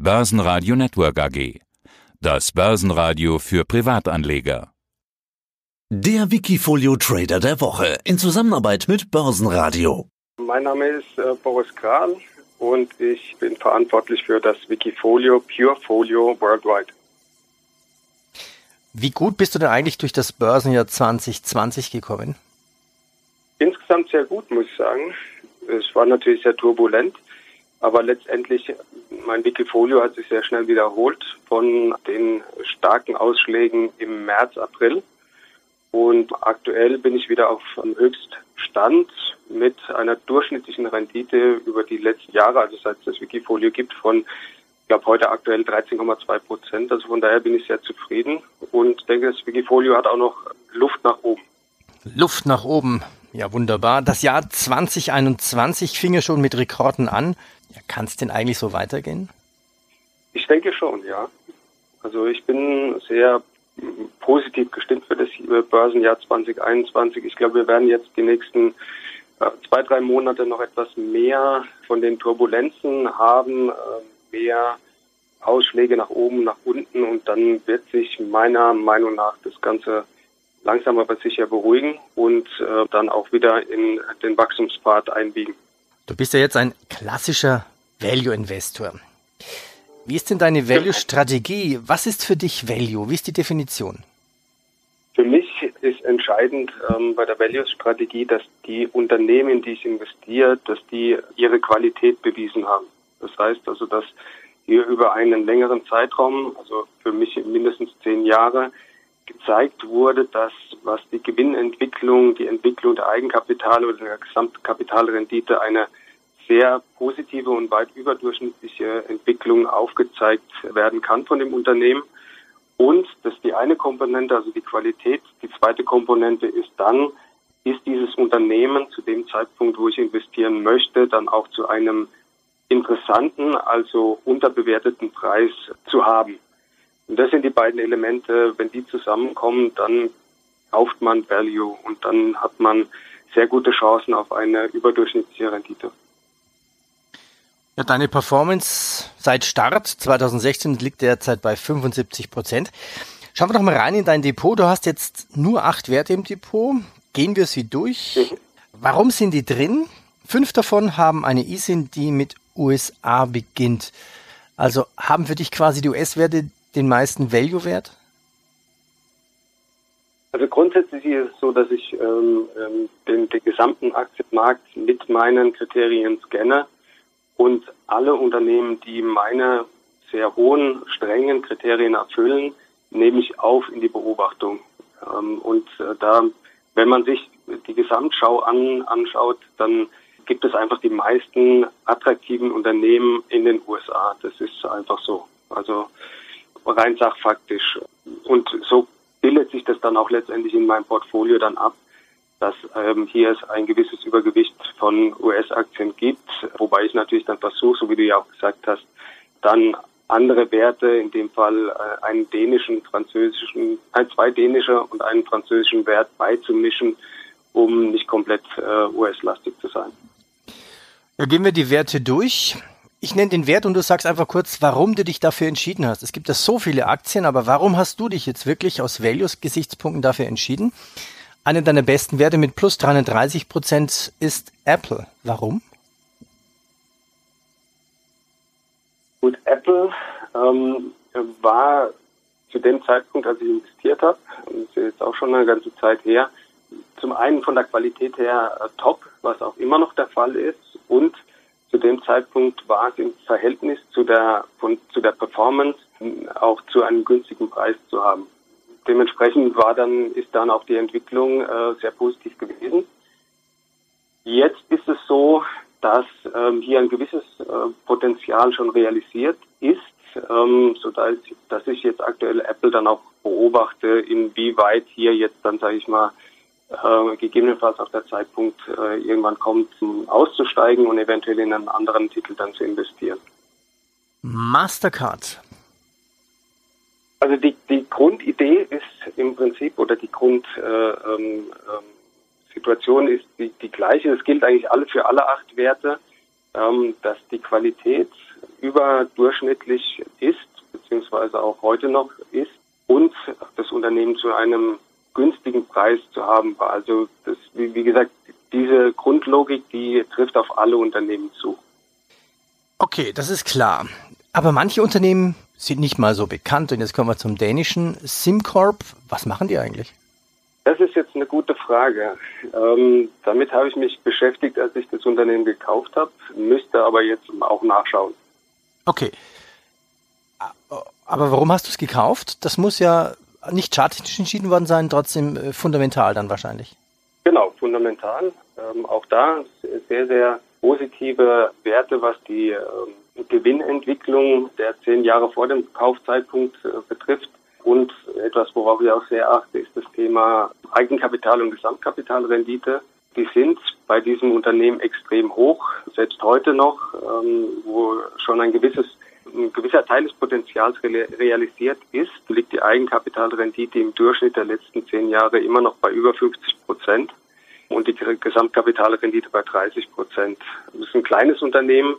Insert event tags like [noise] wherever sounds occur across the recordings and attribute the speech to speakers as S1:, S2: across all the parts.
S1: Börsenradio Network AG. Das Börsenradio für Privatanleger.
S2: Der Wikifolio Trader der Woche in Zusammenarbeit mit Börsenradio.
S3: Mein Name ist äh, Boris Kral und ich bin verantwortlich für das Wikifolio Purefolio Worldwide.
S4: Wie gut bist du denn eigentlich durch das Börsenjahr 2020 gekommen?
S3: Insgesamt sehr gut, muss ich sagen. Es war natürlich sehr turbulent, aber letztendlich, mein Wikifolio hat sich sehr schnell wiederholt von den starken Ausschlägen im März, April. Und aktuell bin ich wieder auf dem Höchststand mit einer durchschnittlichen Rendite über die letzten Jahre, also seit es das Wikifolio gibt, von, ich glaube, heute aktuell 13,2 Prozent. Also von daher bin ich sehr zufrieden und denke, das Wikifolio hat auch noch Luft nach oben.
S4: Luft nach oben. Ja, wunderbar. Das Jahr 2021 fing ja schon mit Rekorden an. Ja, Kann es denn eigentlich so weitergehen?
S3: Ich denke schon, ja. Also ich bin sehr positiv gestimmt für das Börsenjahr 2021. Ich glaube, wir werden jetzt die nächsten äh, zwei, drei Monate noch etwas mehr von den Turbulenzen haben, äh, mehr Ausschläge nach oben, nach unten und dann wird sich meiner Meinung nach das Ganze langsam aber sicher beruhigen und äh, dann auch wieder in den Wachstumspfad einbiegen.
S4: Du bist ja jetzt ein klassischer Value-Investor. Wie ist denn deine Value-Strategie? Was ist für dich Value? Wie ist die Definition?
S3: Für mich ist entscheidend ähm, bei der Value-Strategie, dass die Unternehmen, in die ich investiere, dass die ihre Qualität bewiesen haben. Das heißt also, dass hier über einen längeren Zeitraum, also für mich mindestens zehn Jahre, gezeigt wurde, dass was die Gewinnentwicklung, die Entwicklung der Eigenkapitale oder der Gesamtkapitalrendite eine sehr positive und weit überdurchschnittliche Entwicklung aufgezeigt werden kann von dem Unternehmen. Und das ist die eine Komponente, also die Qualität. Die zweite Komponente ist dann, ist dieses Unternehmen zu dem Zeitpunkt, wo ich investieren möchte, dann auch zu einem interessanten, also unterbewerteten Preis zu haben. Und das sind die beiden Elemente. Wenn die zusammenkommen, dann kauft man Value und dann hat man sehr gute Chancen auf eine überdurchschnittliche Rendite.
S4: Ja, deine Performance seit Start 2016 liegt derzeit bei 75 Prozent. Schauen wir doch mal rein in dein Depot. Du hast jetzt nur acht Werte im Depot. Gehen wir sie durch. Mhm. Warum sind die drin? Fünf davon haben eine ISIN, die mit USA beginnt. Also haben für dich quasi die US-Werte den meisten Value-Wert?
S3: Also grundsätzlich ist es so, dass ich ähm, ähm den, den gesamten Aktienmarkt mit meinen Kriterien scanne und alle Unternehmen, die meine sehr hohen, strengen Kriterien erfüllen, nehme ich auf in die Beobachtung. Ähm, und äh, da, wenn man sich die Gesamtschau an, anschaut, dann gibt es einfach die meisten attraktiven Unternehmen in den USA. Das ist einfach so. Also rein sachfaktisch. Und so bildet sich das dann auch letztendlich in meinem Portfolio dann ab dass ähm, hier es ein gewisses Übergewicht von US-Aktien gibt, wobei ich natürlich dann versuche, so wie du ja auch gesagt hast, dann andere Werte, in dem Fall äh, einen dänischen, französischen, ein, zwei dänische und einen französischen Wert beizumischen, um nicht komplett äh, US-lastig zu sein.
S4: Ja, gehen wir die Werte durch. Ich nenne den Wert und du sagst einfach kurz, warum du dich dafür entschieden hast. Es gibt ja so viele Aktien, aber warum hast du dich jetzt wirklich aus Values-Gesichtspunkten dafür entschieden? Einer deiner besten Werte mit plus 330 Prozent ist Apple. Warum?
S3: Gut, Apple ähm, war zu dem Zeitpunkt, als ich investiert habe, das ist jetzt auch schon eine ganze Zeit her, zum einen von der Qualität her äh, top, was auch immer noch der Fall ist, und zu dem Zeitpunkt war es im Verhältnis zu der, von, zu der Performance auch zu einem günstigen Preis zu haben dementsprechend war dann, ist dann auch die Entwicklung äh, sehr positiv gewesen. Jetzt ist es so, dass ähm, hier ein gewisses äh, Potenzial schon realisiert ist, ähm, so dass, dass ich jetzt aktuell Apple dann auch beobachte, inwieweit hier jetzt dann, sage ich mal, äh, gegebenenfalls auch der Zeitpunkt äh, irgendwann kommt, auszusteigen und eventuell in einen anderen Titel dann zu investieren.
S4: Mastercard
S3: also die, die Grundidee ist im Prinzip oder die Grundsituation äh, ähm, ist die, die gleiche. Es gilt eigentlich alle für alle acht Werte, ähm, dass die Qualität überdurchschnittlich ist, beziehungsweise auch heute noch ist, und das Unternehmen zu einem günstigen Preis zu haben war. Also das, wie, wie gesagt, diese Grundlogik, die trifft auf alle Unternehmen zu.
S4: Okay, das ist klar. Aber manche Unternehmen sind nicht mal so bekannt. Und jetzt kommen wir zum dänischen SimCorp. Was machen die eigentlich?
S3: Das ist jetzt eine gute Frage. Ähm, damit habe ich mich beschäftigt, als ich das Unternehmen gekauft habe, müsste aber jetzt auch nachschauen.
S4: Okay. Aber warum hast du es gekauft? Das muss ja nicht charttechnisch entschieden worden sein, trotzdem äh, fundamental dann wahrscheinlich.
S3: Genau, fundamental. Ähm, auch da sehr, sehr positive Werte, was die ähm, Gewinnentwicklung der zehn Jahre vor dem Kaufzeitpunkt äh, betrifft. Und etwas, worauf ich auch sehr achte, ist das Thema Eigenkapital und Gesamtkapitalrendite. Die sind bei diesem Unternehmen extrem hoch, selbst heute noch, ähm, wo schon ein gewisses ein gewisser Teil des Potenzials realisiert ist, liegt die Eigenkapitalrendite im Durchschnitt der letzten zehn Jahre immer noch bei über 50 Prozent und die Gesamtkapitalrendite bei 30 Prozent. Das ist ein kleines Unternehmen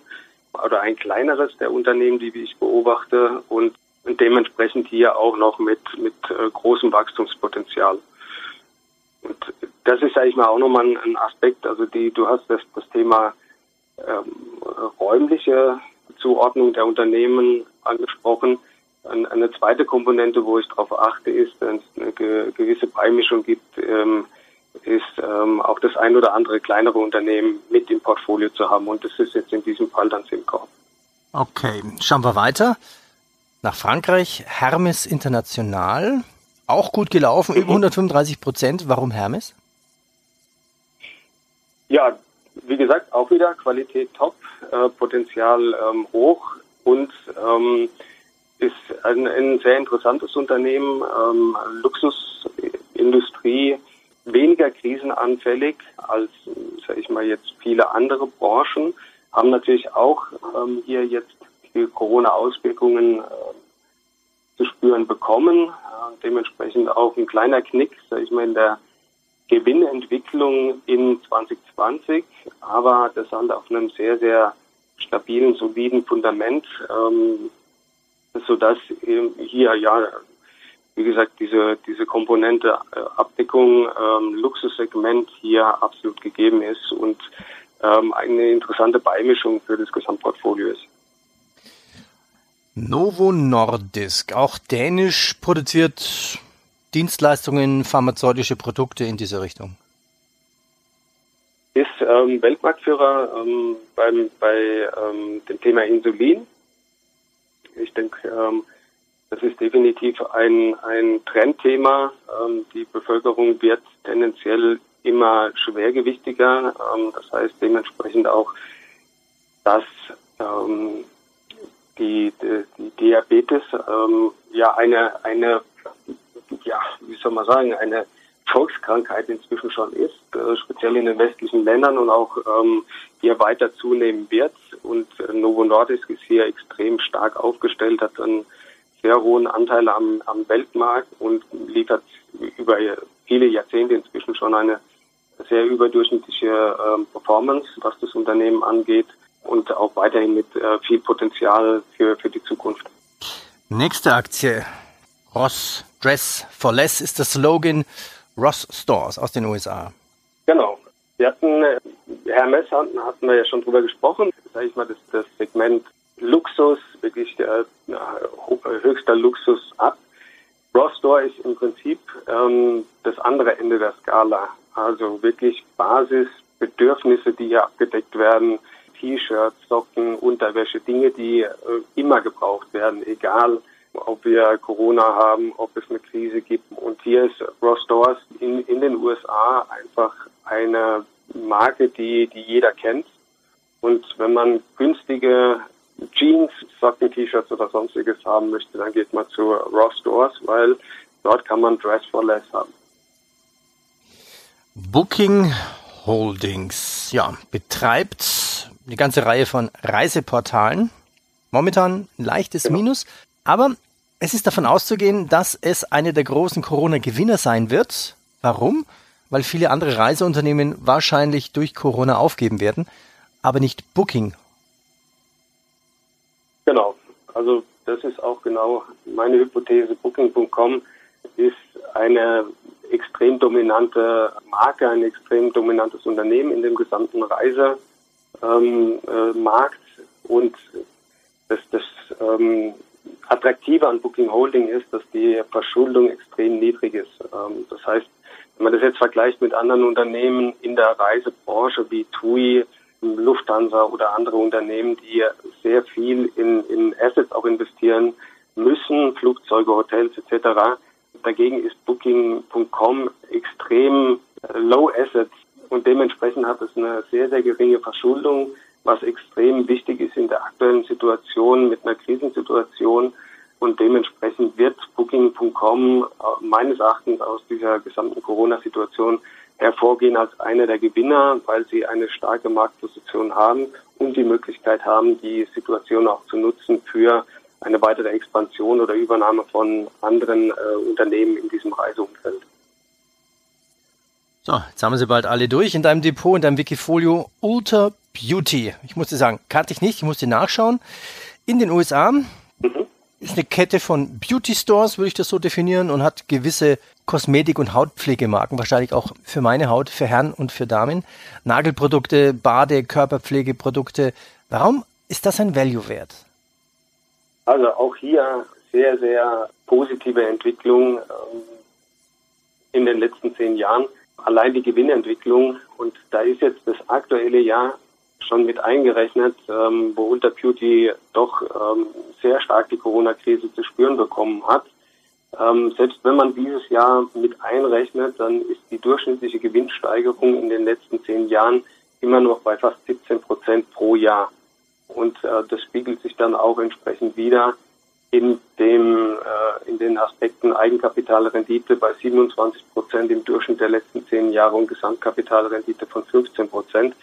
S3: oder ein kleineres der Unternehmen, die ich beobachte und dementsprechend hier auch noch mit, mit äh, großem Wachstumspotenzial. Und das ist, sage ich mal, auch nochmal ein, Aspekt. Also die, du hast das, das Thema ähm, räumliche Zuordnung der Unternehmen angesprochen. Eine zweite Komponente, wo ich darauf achte, ist, dass es eine gewisse Beimischung gibt, ähm, ist ähm, auch das ein oder andere kleinere Unternehmen mit im Portfolio zu haben. Und das ist jetzt in diesem Fall dann SimCorp.
S4: Okay, schauen wir weiter. Nach Frankreich, Hermes International. Auch gut gelaufen, über [laughs] 135 Prozent. Warum Hermes?
S3: Ja, wie gesagt, auch wieder Qualität top, äh, Potenzial ähm, hoch und ähm, ist ein, ein, sehr interessantes Unternehmen, ähm, Luxusindustrie, weniger krisenanfällig als, sage ich mal, jetzt viele andere Branchen, haben natürlich auch ähm, hier jetzt die Corona-Auswirkungen äh, zu spüren bekommen. Äh, dementsprechend auch ein kleiner Knick, sage ich mal, in der Gewinnentwicklung in 2020, aber das halt auf einem sehr, sehr stabilen, soliden Fundament, ähm, sodass hier ja, wie gesagt, diese, diese Komponente äh, Abdeckung, ähm, Luxussegment hier absolut gegeben ist und ähm, eine interessante Beimischung für das Gesamtportfolio ist.
S4: Novo Nordisk, auch dänisch produziert Dienstleistungen, pharmazeutische Produkte in diese Richtung?
S3: Ist ähm, Weltmarktführer ähm, beim, bei ähm, dem Thema Insulin. Ich denke, ähm, das ist definitiv ein, ein Trendthema. Ähm, die Bevölkerung wird tendenziell immer schwergewichtiger. Ähm, das heißt dementsprechend auch, dass die, die, die Diabetes ja eine, eine ja, wie soll man sagen, eine Volkskrankheit inzwischen schon ist, äh, speziell in den westlichen Ländern und auch ähm, hier weiter zunehmen wird. Und äh, Novo Nordisk ist hier extrem stark aufgestellt, hat einen sehr hohen Anteil am, am Weltmarkt und liefert über viele Jahrzehnte inzwischen schon eine sehr überdurchschnittliche äh, Performance, was das Unternehmen angeht und auch weiterhin mit äh, viel Potenzial für, für die Zukunft.
S4: Nächste Aktie, Ross Dress for Less ist der Slogan Ross Stores aus den USA.
S3: Genau. Wir hatten, äh, Hermes hatten, wir ja schon drüber gesprochen, sage ich mal, das, das Segment Luxus, wirklich der höchster Luxus ab. Ross Store ist im Prinzip ähm, das andere Ende der Skala. Also wirklich Basisbedürfnisse, die hier abgedeckt werden. T-Shirts, Socken, Unterwäsche, Dinge, die äh, immer gebraucht werden, egal ob wir Corona haben, ob es eine Krise gibt. Und hier ist Ross Stores in, in den USA einfach eine Marke, die, die jeder kennt. Und wenn man günstige Jeans, Socken, T-Shirts oder sonstiges haben möchte, dann geht man zu Ross Stores, weil dort kann man Dress for Less haben.
S4: Booking Holdings, ja, betreibt eine ganze Reihe von Reiseportalen. Momentan ein leichtes genau. Minus, aber es ist davon auszugehen, dass es eine der großen Corona-Gewinner sein wird. Warum? Weil viele andere Reiseunternehmen wahrscheinlich durch Corona aufgeben werden, aber nicht Booking.
S3: Genau. Also das ist auch genau meine Hypothese. Booking.com ist eine extrem dominante Marke, ein extrem dominantes Unternehmen in dem gesamten Reisemarkt. Ähm, äh, und das, das ähm, Attraktive an Booking Holding ist, dass die Verschuldung extrem niedrig ist. Ähm, das heißt, wenn man das jetzt vergleicht mit anderen Unternehmen in der Reisebranche wie TUI, Lufthansa oder andere Unternehmen, die sehr viel in, in Assets auch investieren müssen, Flugzeuge, Hotels etc. Dagegen ist Booking.com extrem äh, low assets und dementsprechend hat es eine sehr, sehr geringe Verschuldung, was extrem wichtig ist in der aktuellen Situation mit einer Krisensituation. Und dementsprechend wird Booking.com äh, meines Erachtens aus dieser gesamten Corona-Situation hervorgehen als einer der Gewinner, weil sie eine starke Marktposition haben und die Möglichkeit haben, die Situation auch zu nutzen für eine weitere Expansion oder Übernahme von anderen äh, Unternehmen in diesem Reiseumfeld.
S4: So, jetzt haben wir sie bald alle durch in deinem Depot, in deinem Wikifolio. Ultra Beauty. Ich musste sagen, kannte ich nicht, ich musste nachschauen. In den USA mhm. ist eine Kette von Beauty Stores, würde ich das so definieren, und hat gewisse Kosmetik- und Hautpflegemarken, wahrscheinlich auch für meine Haut, für Herren und für Damen. Nagelprodukte, Bade, Körperpflegeprodukte. Warum ist das ein Value-Wert?
S3: Also auch hier sehr, sehr positive Entwicklung ähm, in den letzten zehn Jahren. Allein die Gewinnentwicklung und da ist jetzt das aktuelle Jahr schon mit eingerechnet, ähm, wo Ultra Beauty doch ähm, sehr stark die Corona-Krise zu spüren bekommen hat. Ähm, selbst wenn man dieses Jahr mit einrechnet, dann ist die durchschnittliche Gewinnsteigerung in den letzten zehn Jahren immer noch bei fast 17 Prozent pro Jahr. Und äh, das spiegelt sich dann auch entsprechend wieder in dem äh, in den Aspekten Eigenkapitalrendite bei 27 Prozent im Durchschnitt der letzten zehn Jahre und Gesamtkapitalrendite von 15 Prozent.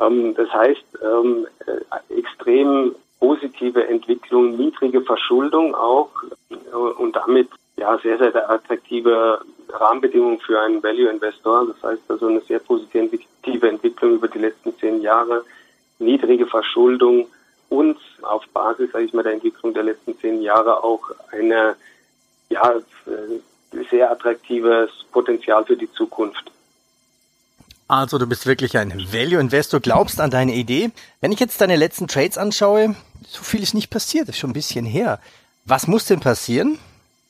S3: Ähm, das heißt, ähm, äh, extrem positive Entwicklung, niedrige Verschuldung auch äh, und damit ja sehr, sehr attraktive Rahmenbedingungen für einen Value Investor. Das heißt also eine sehr positive Entwicklung über die letzten zehn Jahre, niedrige Verschuldung und auf Basis, sage ich mal, der Entwicklung der letzten zehn Jahre auch eine ja äh, sehr attraktives Potenzial für die Zukunft.
S4: Also du bist wirklich ein Value Investor, glaubst an deine Idee. Wenn ich jetzt deine letzten Trades anschaue, so viel ist nicht passiert, ist schon ein bisschen her. Was muss denn passieren,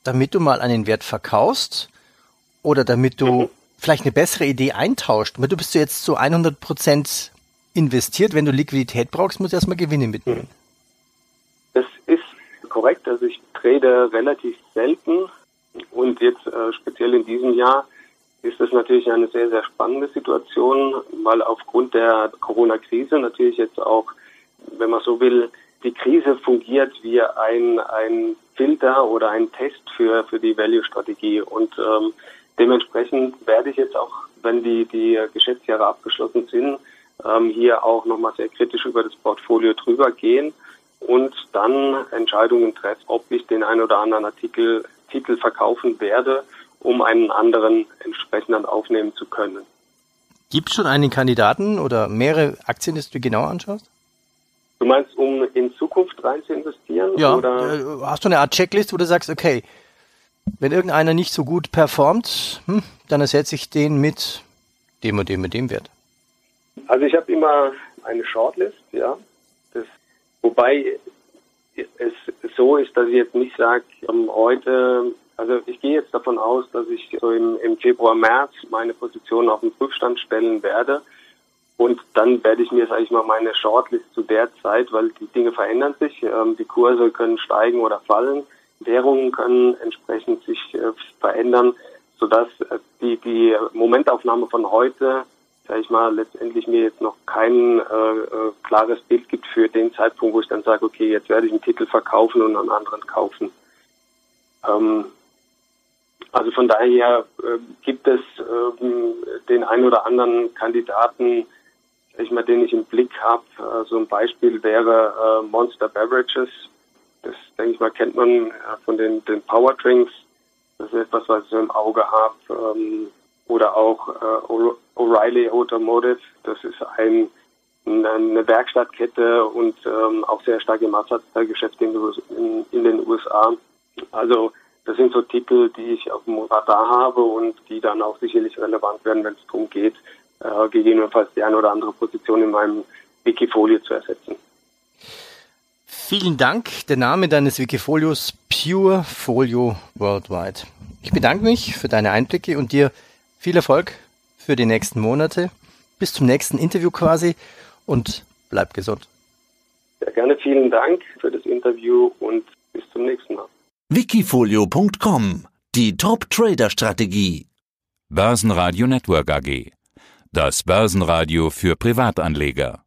S4: damit du mal einen Wert verkaufst oder damit du mhm. vielleicht eine bessere Idee eintauscht? Du bist jetzt zu 100 Prozent investiert. Wenn du Liquidität brauchst, musst du erstmal Gewinne mitnehmen.
S3: Das ist korrekt. Also ich trade relativ selten und jetzt äh, speziell in diesem Jahr ist es natürlich eine sehr, sehr spannende Situation, weil aufgrund der Corona-Krise natürlich jetzt auch, wenn man so will, die Krise fungiert wie ein, ein Filter oder ein Test für, für die Value-Strategie. Und ähm, dementsprechend werde ich jetzt auch, wenn die, die Geschäftsjahre abgeschlossen sind, ähm, hier auch nochmal sehr kritisch über das Portfolio drüber gehen und dann Entscheidungen treffen, ob ich den ein oder anderen Artikel, Titel verkaufen werde um einen anderen entsprechend dann aufnehmen zu können.
S4: Gibt es schon einen Kandidaten oder mehrere Aktien, die du genau anschaust?
S3: Du meinst, um in Zukunft rein zu investieren?
S4: Ja, oder? Äh, hast du eine Art Checklist, wo du sagst, okay, wenn irgendeiner nicht so gut performt, hm, dann ersetze ich den mit dem und dem und dem Wert.
S3: Also ich habe immer eine Shortlist, ja. Das, wobei es so ist, dass ich jetzt nicht sage, ähm, heute also ich gehe jetzt davon aus, dass ich so im, im Februar, März meine Position auf den Prüfstand stellen werde. Und dann werde ich mir, sage ich mal, meine Shortlist zu der Zeit, weil die Dinge verändern sich, ähm, die Kurse können steigen oder fallen, Währungen können entsprechend sich äh, verändern, sodass äh, die, die Momentaufnahme von heute, sage ich mal, letztendlich mir jetzt noch kein äh, äh, klares Bild gibt für den Zeitpunkt, wo ich dann sage, okay, jetzt werde ich einen Titel verkaufen und einen anderen kaufen. Ähm, also von daher äh, gibt es äh, den einen oder anderen Kandidaten, ich mal, den ich im Blick habe. Äh, so ein Beispiel wäre äh, Monster Beverages. Das, denke ich mal, kennt man äh, von den, den Power Drinks. Das ist etwas, was ich so im Auge habe. Ähm, oder auch äh, O'Reilly Automotive. Das ist ein eine Werkstattkette und ähm, auch sehr starke Massaggeschäfte in, in, in den USA. Also das sind so Titel, die ich auf dem Radar habe und die dann auch sicherlich relevant werden, wenn es darum geht, äh, gegebenenfalls die eine oder andere Position in meinem Wikifolio zu ersetzen.
S4: Vielen Dank. Der Name deines Wikifolios Pure Folio Worldwide. Ich bedanke mich für deine Einblicke und dir viel Erfolg für die nächsten Monate. Bis zum nächsten Interview quasi und bleib gesund.
S3: Sehr gerne vielen Dank für das Interview und bis zum nächsten Mal.
S2: Wikifolio.com Die Top-Trader-Strategie.
S1: Börsenradio Network AG. Das Börsenradio für Privatanleger.